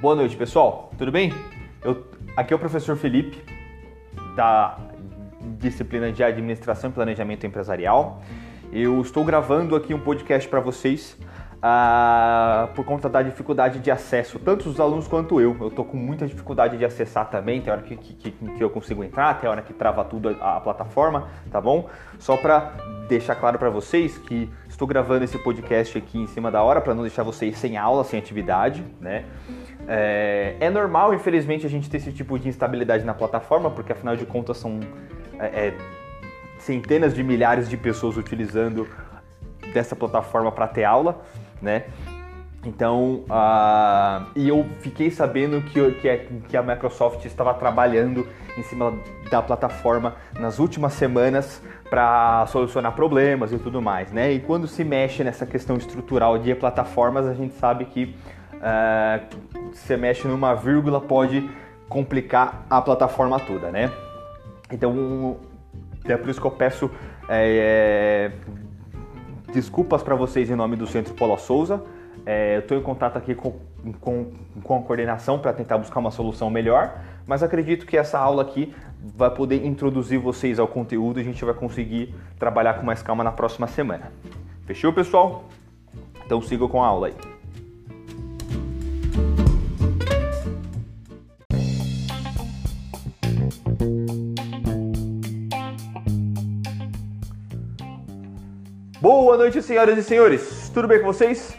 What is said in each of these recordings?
Boa noite, pessoal. Tudo bem? Eu, aqui é o professor Felipe, da disciplina de Administração e Planejamento Empresarial. Eu estou gravando aqui um podcast para vocês ah, por conta da dificuldade de acesso, tanto os alunos quanto eu. Eu estou com muita dificuldade de acessar também, tem hora que, que, que, eu consigo entrar, tem hora que trava tudo a, a plataforma, tá bom? Só para deixar claro para vocês que estou gravando esse podcast aqui em cima da hora para não deixar vocês sem aula, sem atividade, né? É, é, normal, infelizmente, a gente ter esse tipo de instabilidade na plataforma, porque afinal de contas são é, é centenas de milhares de pessoas utilizando dessa plataforma para ter aula né? Então, uh, e eu fiquei sabendo que, que, que, a Microsoft estava trabalhando em cima da plataforma nas últimas semanas para solucionar problemas e tudo mais, né? E quando se mexe nessa questão estrutural de plataformas, a gente sabe que se mexe numa vírgula pode complicar a plataforma toda, né? Então, é por isso que eu peço é, desculpas para vocês em nome do Centro Polo Souza. É, eu estou em contato aqui com, com, com a coordenação para tentar buscar uma solução melhor, mas acredito que essa aula aqui vai poder introduzir vocês ao conteúdo e a gente vai conseguir trabalhar com mais calma na próxima semana. Fechou, pessoal? Então sigam com a aula aí. Noite, senhoras e senhores. Tudo bem com vocês?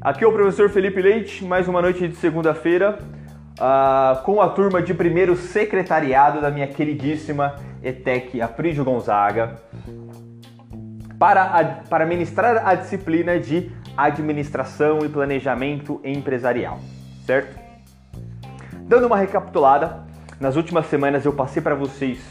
Aqui é o professor Felipe Leite, mais uma noite de segunda-feira, uh, com a turma de primeiro secretariado da minha queridíssima ETEC Aprígio Gonzaga, para, a, para ministrar a disciplina de Administração e Planejamento Empresarial, certo? Dando uma recapitulada, nas últimas semanas eu passei para vocês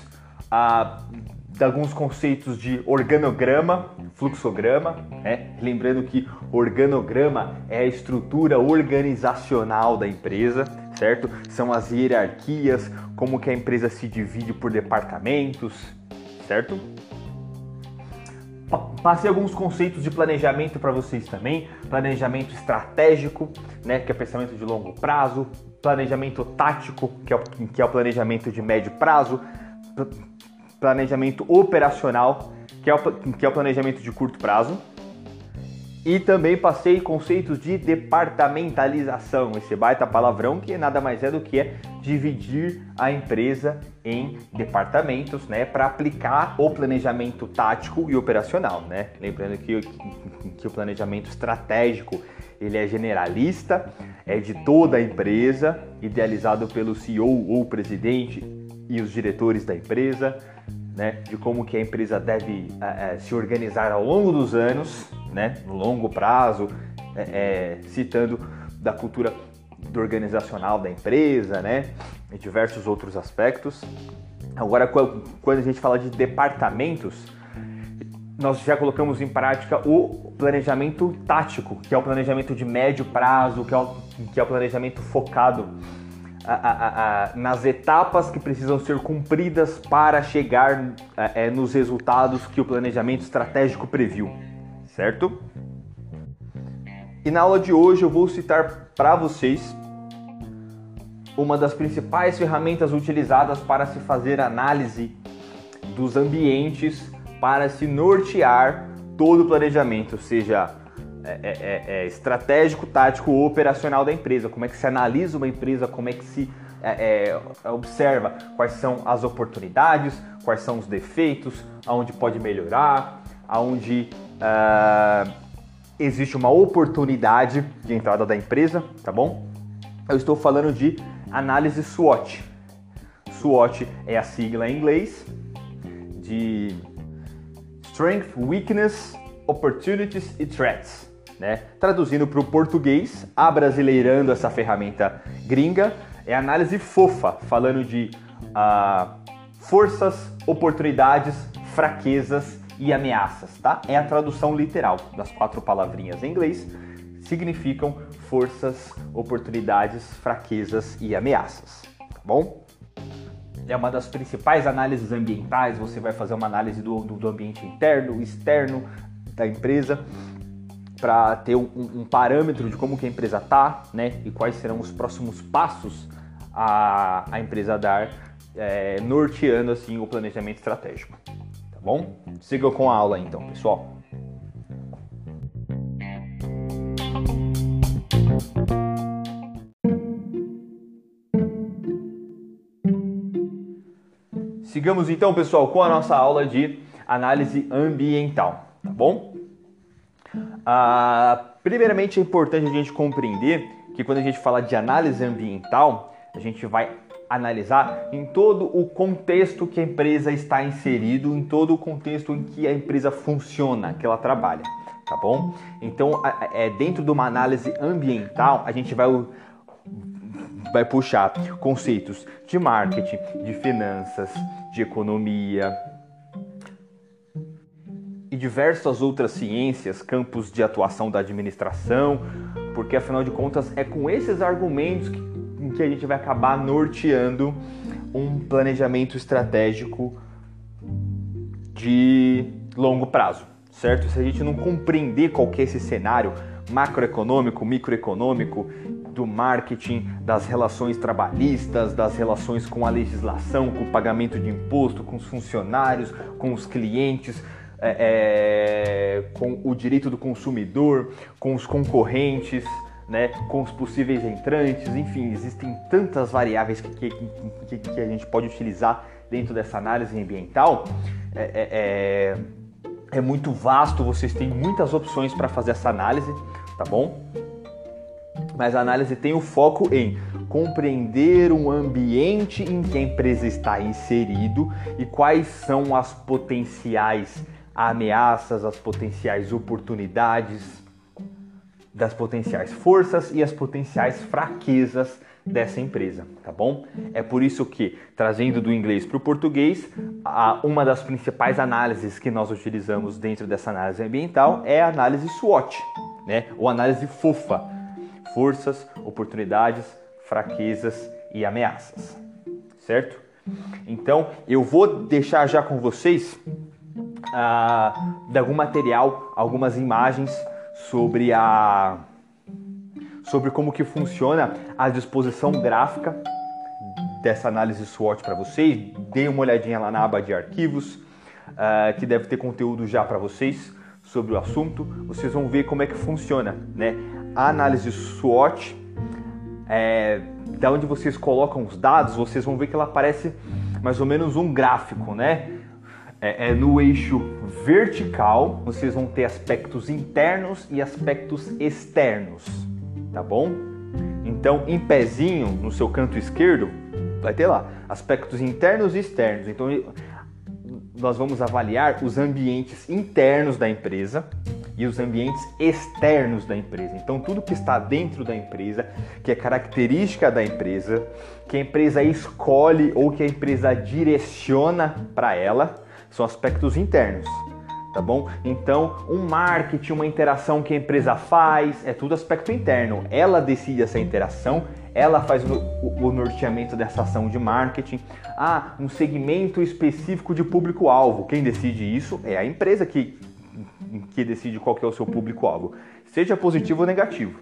a uh, de alguns conceitos de organograma, fluxograma, né? lembrando que organograma é a estrutura organizacional da empresa, certo? São as hierarquias, como que a empresa se divide por departamentos, certo? Passei alguns conceitos de planejamento para vocês também, planejamento estratégico, né, que é pensamento de longo prazo, planejamento tático, que é o, que é o planejamento de médio prazo, planejamento operacional, que é, o, que é o planejamento de curto prazo. E também passei conceitos de departamentalização, esse baita palavrão que nada mais é do que é dividir a empresa em departamentos, né, para aplicar o planejamento tático e operacional, né? Lembrando que, que o planejamento estratégico ele é generalista, é de toda a empresa, idealizado pelo CEO ou presidente e os diretores da empresa né, de como que a empresa deve é, se organizar ao longo dos anos, né, no longo prazo, é, citando da cultura do organizacional da empresa, né, e diversos outros aspectos. Agora, quando a gente fala de departamentos, nós já colocamos em prática o planejamento tático, que é o planejamento de médio prazo, que é o, que é o planejamento focado a, a, nas etapas que precisam ser cumpridas para chegar é, nos resultados que o planejamento estratégico previu, certo? E na aula de hoje eu vou citar para vocês uma das principais ferramentas utilizadas para se fazer análise dos ambientes para se nortear todo o planejamento, seja é, é, é, é, estratégico, tático ou operacional da empresa. Como é que se analisa uma empresa, como é que se é, observa quais são as oportunidades, quais são os defeitos, aonde pode melhorar, aonde uh, existe uma oportunidade de entrada da empresa, tá bom? Eu estou falando de análise SWOT. SWOT é a sigla em inglês de Strength, Weakness, Opportunities e Threats né? Traduzindo para o português, abrasileirando essa ferramenta gringa, é análise fofa, falando de uh, forças, oportunidades, fraquezas e ameaças, tá? É a tradução literal das quatro palavrinhas em inglês, significam forças, oportunidades, fraquezas e ameaças, tá bom? É uma das principais análises ambientais, você vai fazer uma análise do, do, do ambiente interno, externo da empresa, para ter um, um, parâmetro de como que a empresa tá, né? E quais serão os próximos passos a, a empresa dar, é, norteando assim o planejamento estratégico. Tá bom? Siga com a aula então, pessoal. Sigamos então, pessoal, com a nossa aula de análise ambiental, tá bom? Ah, primeiramente é importante a gente compreender que quando a gente fala de análise ambiental, a gente vai analisar em todo o contexto que a empresa está inserido, em todo o contexto em que a empresa funciona, que ela trabalha, tá bom? Então, é dentro de uma análise ambiental, a gente vai vai puxar conceitos de marketing, de finanças, de economia, e diversas outras ciências, campos de atuação da administração, porque afinal de contas é com esses argumentos que, que a gente vai acabar norteando um planejamento estratégico de longo prazo, certo? Se a gente não compreender qual que é esse cenário macroeconômico, microeconômico, do marketing, das relações trabalhistas, das relações com a legislação, com o pagamento de imposto, com os funcionários, com os clientes, é, é, com o direito do consumidor, com os concorrentes, né, com os possíveis entrantes, enfim, existem tantas variáveis que, que, que, a gente pode utilizar dentro dessa análise ambiental. É, é, é, é muito vasto, vocês têm muitas opções para fazer essa análise, tá bom? Mas a análise tem o foco em compreender o ambiente em que a empresa está inserido e quais são as potenciais ameaças, as potenciais oportunidades, das potenciais forças e as potenciais fraquezas dessa empresa, tá bom? É por isso que, trazendo do inglês para o português, uma das principais análises que nós utilizamos dentro dessa análise ambiental é a análise SWOT, né? Ou análise FOFA, forças, oportunidades, fraquezas e ameaças, certo? Então, eu vou deixar já com vocês de algum material, algumas imagens sobre a sobre como que funciona a disposição gráfica dessa análise SWOT para vocês. Dê uma olhadinha lá na aba de arquivos, uh, que deve ter conteúdo já para vocês sobre o assunto. Vocês vão ver como é que funciona, né? A análise SWOT, é, da onde vocês colocam os dados, vocês vão ver que ela parece mais ou menos um gráfico, né? É, é, no eixo vertical, vocês vão ter aspectos internos e aspectos externos, tá bom? Então, em pezinho, no seu canto esquerdo, vai ter lá aspectos internos e externos. Então, nós vamos avaliar os ambientes internos da empresa e os ambientes externos da empresa. Então, tudo que está dentro da empresa, que é característica da empresa, que a empresa escolhe ou que a empresa direciona para ela, são aspectos internos, tá bom? Então, um marketing, uma interação que a empresa faz, é tudo aspecto interno. Ela decide essa interação, ela faz o, o, o norteamento dessa ação de marketing. Ah, um segmento específico de público-alvo. Quem decide isso é a empresa que, que decide qual que é o seu público-alvo, seja positivo ou negativo,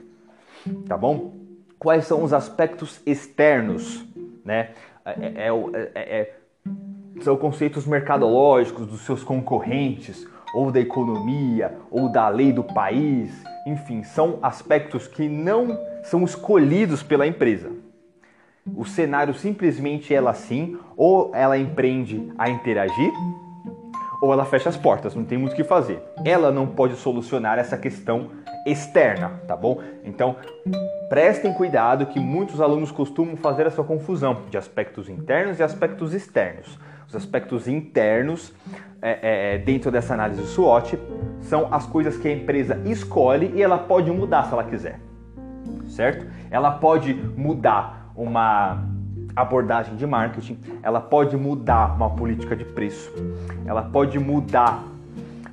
tá bom? Quais são os aspectos externos, né? É, é, é, é são conceitos mercadológicos dos seus concorrentes, ou da economia, ou da lei do país, enfim, são aspectos que não são escolhidos pela empresa. O cenário simplesmente ela assim, ou ela empreende a interagir, ou ela fecha as portas, não tem muito o que fazer. Ela não pode solucionar essa questão externa, tá bom? Então, prestem cuidado que muitos alunos costumam fazer essa confusão de aspectos internos e aspectos externos. Os aspectos internos é, é, é, dentro dessa análise SWOT são as coisas que a empresa escolhe e ela pode mudar se ela quiser, certo? Ela pode mudar uma abordagem de marketing, ela pode mudar uma política de preço, ela pode mudar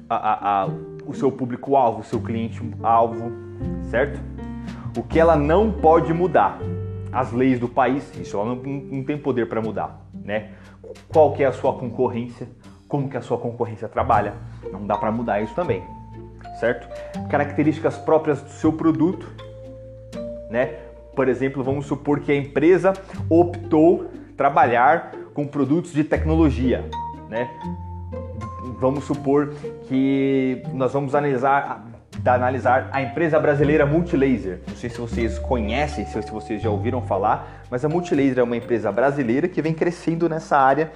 a, a, a, o seu público-alvo, o seu cliente-alvo, certo? O que ela não pode mudar, as leis do país, isso ela não, não tem poder para mudar, né? qual que é a sua concorrência, como que a sua concorrência trabalha. Não dá para mudar isso também. certo? Características próprias do seu produto, né? Por exemplo, vamos supor que a empresa optou trabalhar com produtos de tecnologia, né? Vamos supor que nós vamos analisar, analisar a empresa brasileira Multilaser. Não sei se vocês conhecem, se vocês já ouviram falar, mas a Multilaser é uma empresa brasileira que vem crescendo nessa área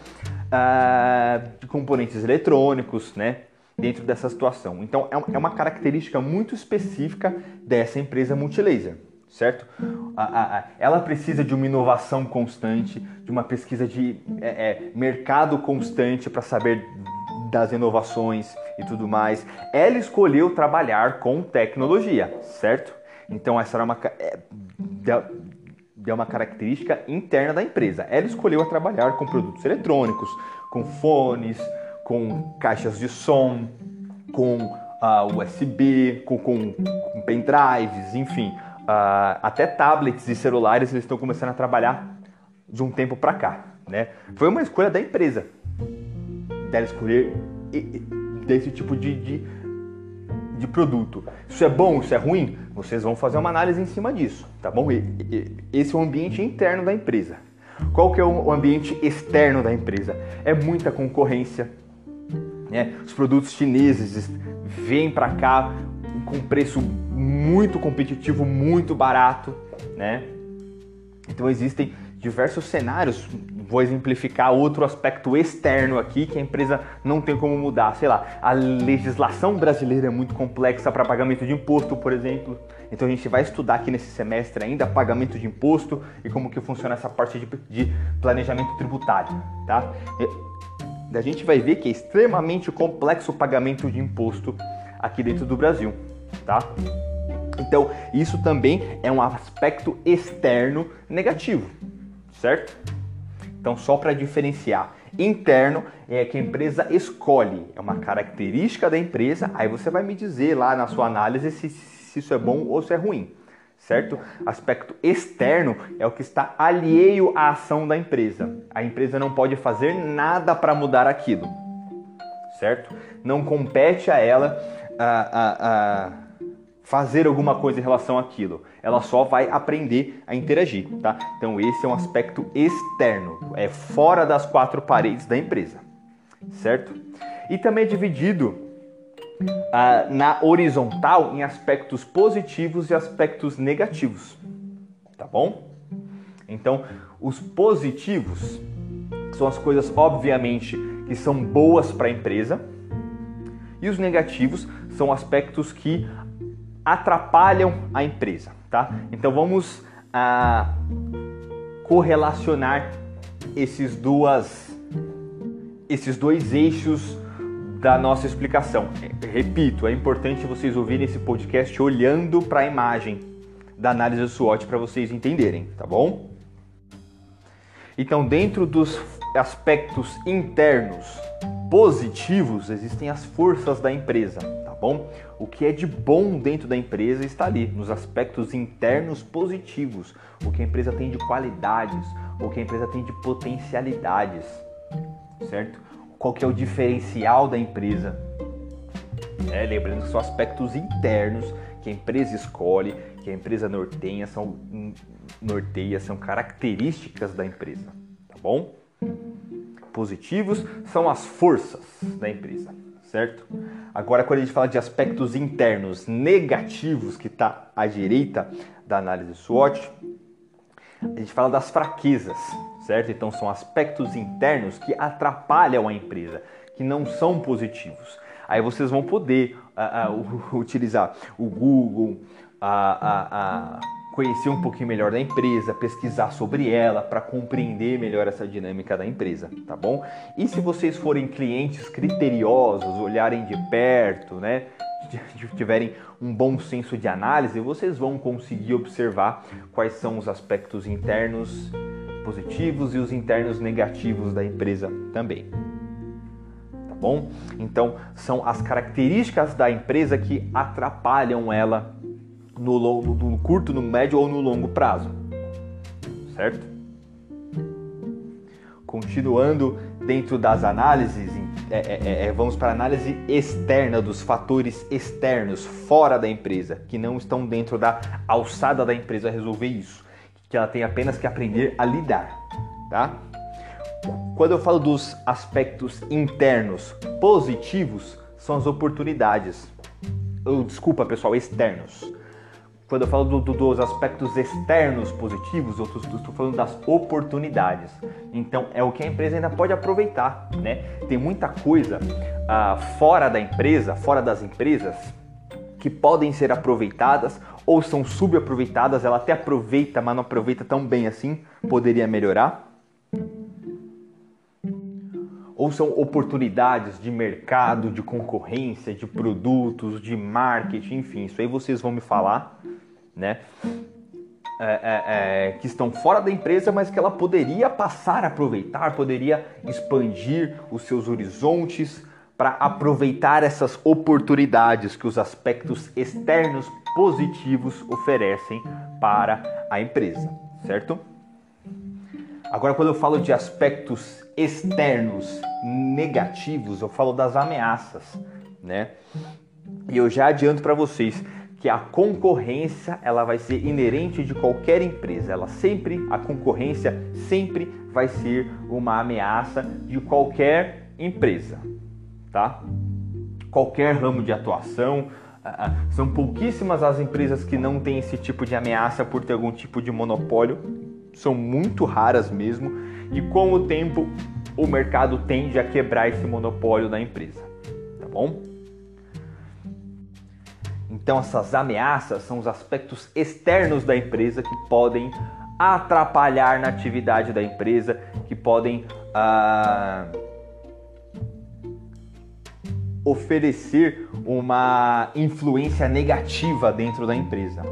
uh, de componentes eletrônicos, né? Dentro dessa situação. Então é, é uma característica muito específica dessa empresa Multilaser certo? Ela precisa de uma inovação constante, de uma pesquisa de é, é, mercado constante para saber das inovações e tudo mais. Ela escolheu trabalhar com tecnologia, certo? Então essa era uma é, é uma característica interna da empresa. Ela escolheu trabalhar com produtos eletrônicos, com fones, com caixas de som, com uh, ah, USB, com, com, com pendrives, enfim, uh, até tablets e celulares eles estão começando a trabalhar de um tempo para cá, né? Foi uma escolha da empresa dela escolher desse tipo de, de, de, produto. Isso é bom, isso é ruim? Vocês vão fazer uma análise em cima disso, tá bom? Esse é o ambiente interno da empresa. Qual que é o ambiente externo da empresa? É muita concorrência. Né? Os produtos chineses vêm para cá com preço muito competitivo, muito barato, né? Então existem diversos cenários. Vou exemplificar outro aspecto externo aqui que a empresa não tem como mudar. Sei lá, a legislação brasileira é muito complexa para pagamento de imposto, por exemplo. Então a gente vai estudar aqui nesse semestre ainda pagamento de imposto e como que funciona essa parte de, de planejamento tributário, tá? E a gente vai ver que é extremamente complexo o pagamento de imposto aqui dentro do Brasil, tá? Então, isso também é um aspecto externo negativo, certo? Então, só para diferenciar, interno é que a empresa escolhe, é uma característica da empresa, aí você vai me dizer lá na sua análise se, se isso é bom ou se é ruim, certo? Aspecto externo é o que está alheio à ação da empresa. A empresa não pode fazer nada para mudar aquilo, certo? Não compete a ela a, a, a fazer alguma coisa em relação àquilo. Ela só vai aprender a interagir, tá? Então esse é um aspecto externo, é fora das quatro paredes da empresa, certo? E também é dividido uh, na horizontal em aspectos positivos e aspectos negativos, tá bom? Então os positivos são as coisas obviamente que são boas para a empresa e os negativos são aspectos que atrapalham a empresa, tá? Então vamos ah, correlacionar esses duas esses dois eixos da nossa explicação. Repito, é importante vocês ouvirem esse podcast olhando para a imagem da análise do SWOT para vocês entenderem, tá bom? Então, dentro dos aspectos internos positivos, existem as forças da empresa bom? O que é de bom dentro da empresa está ali, nos aspectos internos positivos, o que a empresa tem de qualidades, o que a empresa tem de potencialidades, certo? Qual que é o diferencial da empresa? É, lembrando que são aspectos internos que a empresa escolhe, que a empresa norteia, são, norteia, são características da empresa, tá bom? Positivos são as forças da empresa certo? Agora, quando a gente fala de aspectos internos negativos, que está à direita da análise SWOT, a gente fala das fraquezas, certo? Então, são aspectos internos que atrapalham a empresa, que não são positivos. Aí vocês vão poder uh, uh, utilizar o Google, a, uh, conhecer um pouquinho melhor da empresa, pesquisar sobre ela para compreender melhor essa dinâmica da empresa, tá bom? E se vocês forem clientes criteriosos, olharem de perto, né, tiverem um bom senso de análise, vocês vão conseguir observar quais são os aspectos internos positivos e os internos negativos da empresa também. Tá bom? Então, são as características da empresa que atrapalham ela no, no curto, no médio ou no longo prazo. Certo? Continuando dentro das análises é, é, é, é, vamos para a análise externa dos fatores externos fora da empresa, que não estão dentro da alçada da empresa resolver isso, que ela tem apenas que aprender a lidar, tá? Quando eu falo dos aspectos internos positivos, são as oportunidades. Oh, desculpa, pessoal, externos. Quando eu falo do, do, dos aspectos externos positivos, eu estou falando das oportunidades. Então é o que a empresa ainda pode aproveitar, né? Tem muita coisa ah, fora da empresa, fora das empresas, que podem ser aproveitadas ou são subaproveitadas. Ela até aproveita, mas não aproveita tão bem assim. Poderia melhorar. Ou são oportunidades de mercado, de concorrência, de produtos, de marketing, enfim, isso aí vocês vão me falar né? É, é, é, que estão fora da empresa, mas que ela poderia passar a aproveitar, poderia expandir os seus horizontes para aproveitar essas oportunidades que os aspectos externos positivos oferecem para a empresa, certo? Agora, quando eu falo de aspectos externos negativos, eu falo das ameaças, né? E eu já adianto para vocês que a concorrência ela vai ser inerente de qualquer empresa. Ela sempre, a concorrência sempre vai ser uma ameaça de qualquer empresa, tá? Qualquer ramo de atuação. Ah, ah, são pouquíssimas as empresas que não têm esse tipo de ameaça por ter algum tipo de monopólio. São muito raras mesmo. E com o tempo, o mercado tende a quebrar esse monopólio da empresa, tá bom? Então, essas ameaças são os aspectos externos da empresa que podem atrapalhar na atividade da empresa, que podem ah, oferecer uma influência negativa dentro da empresa,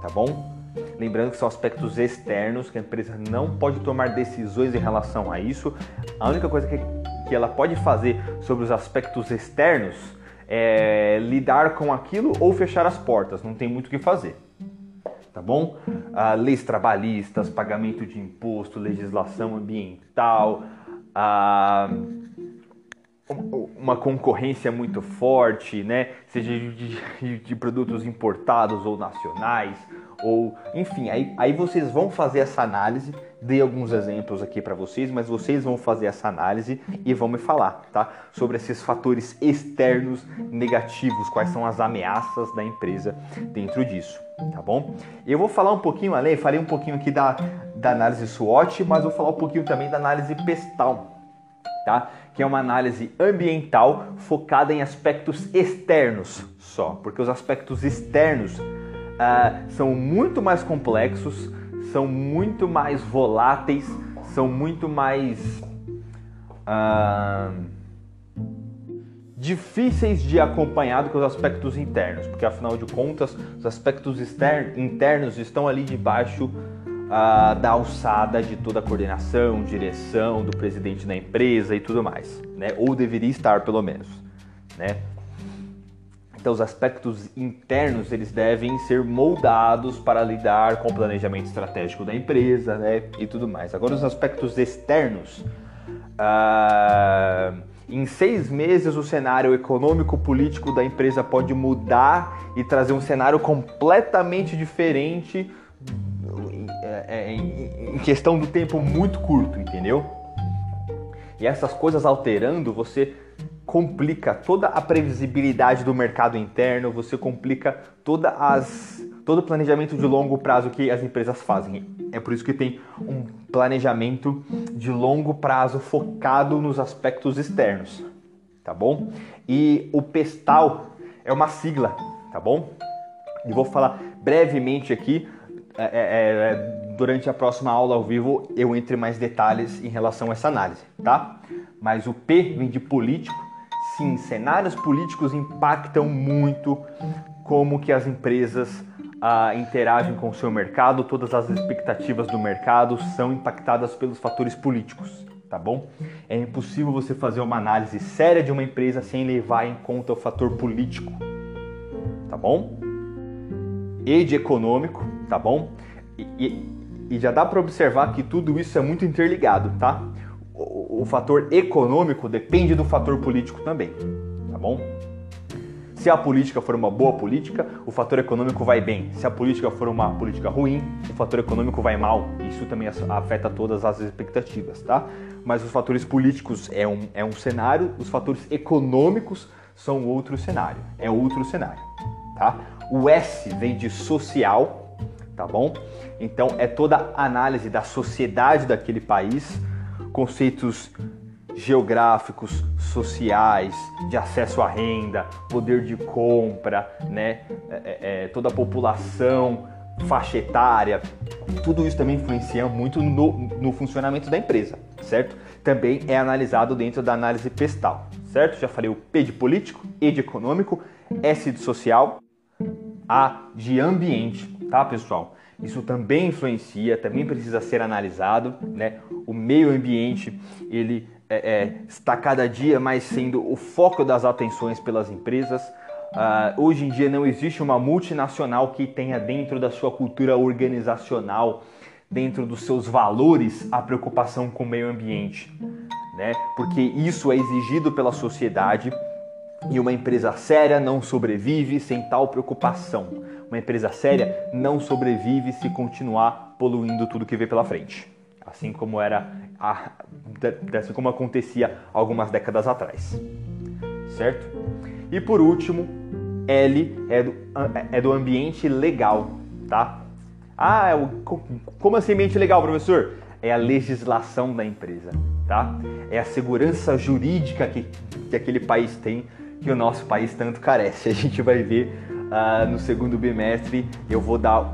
tá bom? Lembrando que são aspectos externos, que a empresa não pode tomar decisões em relação a isso. A única coisa que, que ela pode fazer sobre os aspectos externos é, lidar com aquilo ou fechar as portas, não tem muito o que fazer. Tá bom? Ah, leis trabalhistas, pagamento de imposto, legislação ambiental, ah, uma concorrência muito forte, né? seja de, de, produtos importados ou nacionais, ou enfim, aí, aí vocês vão fazer essa análise. Dei alguns exemplos aqui para vocês, mas vocês vão fazer essa análise e vão me falar, tá? Sobre esses fatores externos negativos, quais são as ameaças da empresa dentro disso, tá bom? Eu vou falar um pouquinho além, falei um pouquinho aqui da, da análise SWOT, mas vou falar um pouquinho também da análise PESTAL, tá? Que é uma análise ambiental focada em aspectos externos só, porque os aspectos externos uh, são muito mais complexos, são muito mais voláteis, são muito mais uh, difíceis de acompanhar do que os aspectos internos, porque afinal de contas os aspectos internos estão ali debaixo uh, da alçada de toda a coordenação, direção do presidente da empresa e tudo mais, né? Ou deveria estar pelo menos, né? Então, os aspectos internos eles devem ser moldados para lidar com o planejamento estratégico da empresa, né, e tudo mais. Agora, os aspectos externos, ah, em seis meses o cenário econômico-político da empresa pode mudar e trazer um cenário completamente diferente é, é, em questão do tempo muito curto, entendeu? E essas coisas alterando, você complica toda a previsibilidade do mercado interno, você complica toda as, todo o planejamento de longo prazo que as empresas fazem. É por isso que tem um planejamento de longo prazo focado nos aspectos externos, tá bom? E o PESTAL é uma sigla, tá bom? E vou falar brevemente aqui, é, é, é, durante a próxima aula ao vivo eu entre mais detalhes em relação a essa análise, tá? Mas o P vem de político, sim, cenários políticos impactam muito como que as empresas ah, interagem com o seu mercado, todas as expectativas do mercado são impactadas pelos fatores políticos, tá bom? É impossível você fazer uma análise séria de uma empresa sem levar em conta o fator político, tá bom? E de econômico, tá bom? E, e, e já dá para observar que tudo isso é muito interligado, tá? O, o fator econômico depende do fator político também, tá bom? Se a política for uma boa política, o fator econômico vai bem. Se a política for uma política ruim, o fator econômico vai mal. Isso também afeta todas as expectativas, tá? Mas os fatores políticos é um, é um cenário, os fatores econômicos são outro cenário. É outro cenário, tá? O S vem de social, tá bom? Então é toda a análise da sociedade daquele país, conceitos geográficos, sociais, de acesso à renda, poder de compra, né? É, é, é, toda a população, faixa etária, tudo isso também influencia muito no, no funcionamento da empresa, certo? Também é analisado dentro da análise pestal, certo? Já falei o P de político, E de econômico, S de social, A de ambiente, tá pessoal? Isso também influencia, também precisa ser analisado, né? O meio ambiente, ele é, é, está cada dia mais sendo o foco das atenções pelas empresas. Uh, hoje em dia não existe uma multinacional que tenha dentro da sua cultura organizacional, dentro dos seus valores, a preocupação com o meio ambiente, né? Porque isso é exigido pela sociedade e uma empresa séria não sobrevive sem tal preocupação. Uma empresa séria não sobrevive se continuar poluindo tudo que vê pela frente assim como era a, assim como acontecia algumas décadas atrás, certo? E por último, L é do, é do ambiente legal, tá? Ah, é como assim ambiente legal, professor? É a legislação da empresa, tá? É a segurança jurídica que, que aquele país tem, que o nosso país tanto carece. A gente vai ver uh, no segundo bimestre, eu vou dar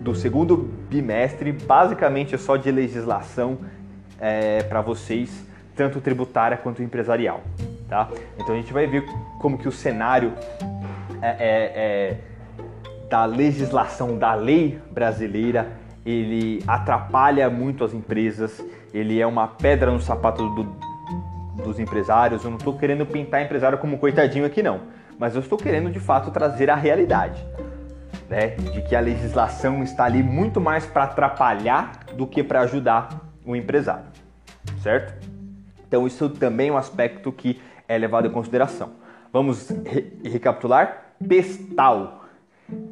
do segundo bimestre, basicamente é só de legislação é, para vocês, tanto tributária quanto empresarial. Tá? Então a gente vai ver como que o cenário é, é, é da legislação da lei brasileira ele atrapalha muito as empresas, ele é uma pedra no sapato do, dos empresários. Eu não estou querendo pintar empresário como coitadinho aqui não, mas eu estou querendo de fato trazer a realidade né, de que a legislação está ali muito mais para atrapalhar do que para ajudar o empresário, certo? Então isso também é um aspecto que é levado em consideração. Vamos re recapitular? Pestal.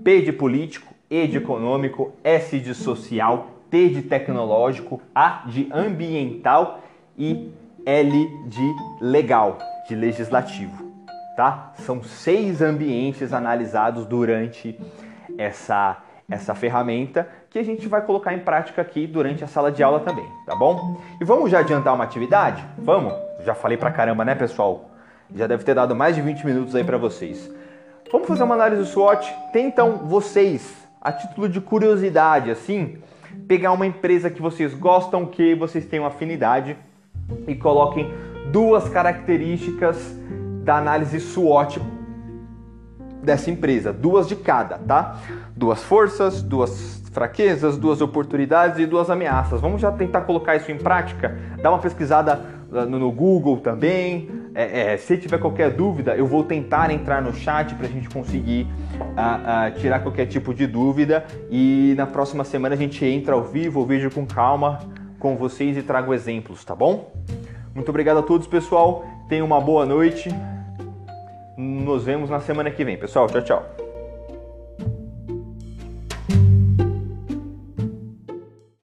P de político, E de econômico, S de social, T de tecnológico, A de ambiental e L de legal, de legislativo. Tá? São seis ambientes analisados durante essa, essa ferramenta que a gente vai colocar em prática aqui durante a sala de aula também, tá bom? E vamos já adiantar uma atividade? Vamos? Já falei pra caramba, né, pessoal? Já deve ter dado mais de 20 minutos aí para vocês. Vamos fazer uma análise SWOT? Tentam vocês, a título de curiosidade, assim, pegar uma empresa que vocês gostam, que vocês tenham afinidade e coloquem duas características da análise SWOT dessa empresa, duas de cada, tá? Duas forças, duas fraquezas, duas oportunidades e duas ameaças. Vamos já tentar colocar isso em prática? Dá uma pesquisada ah, no Google também. É, é, se tiver qualquer dúvida, eu vou tentar entrar no chat para a gente conseguir uh, uh, tirar qualquer tipo de dúvida. E na próxima semana a gente entra ao vivo, o vídeo com calma com vocês e trago exemplos, tá bom? Muito obrigado a todos, pessoal. Tenham uma boa noite. Nos vemos na semana que vem, pessoal. Tchau, tchau.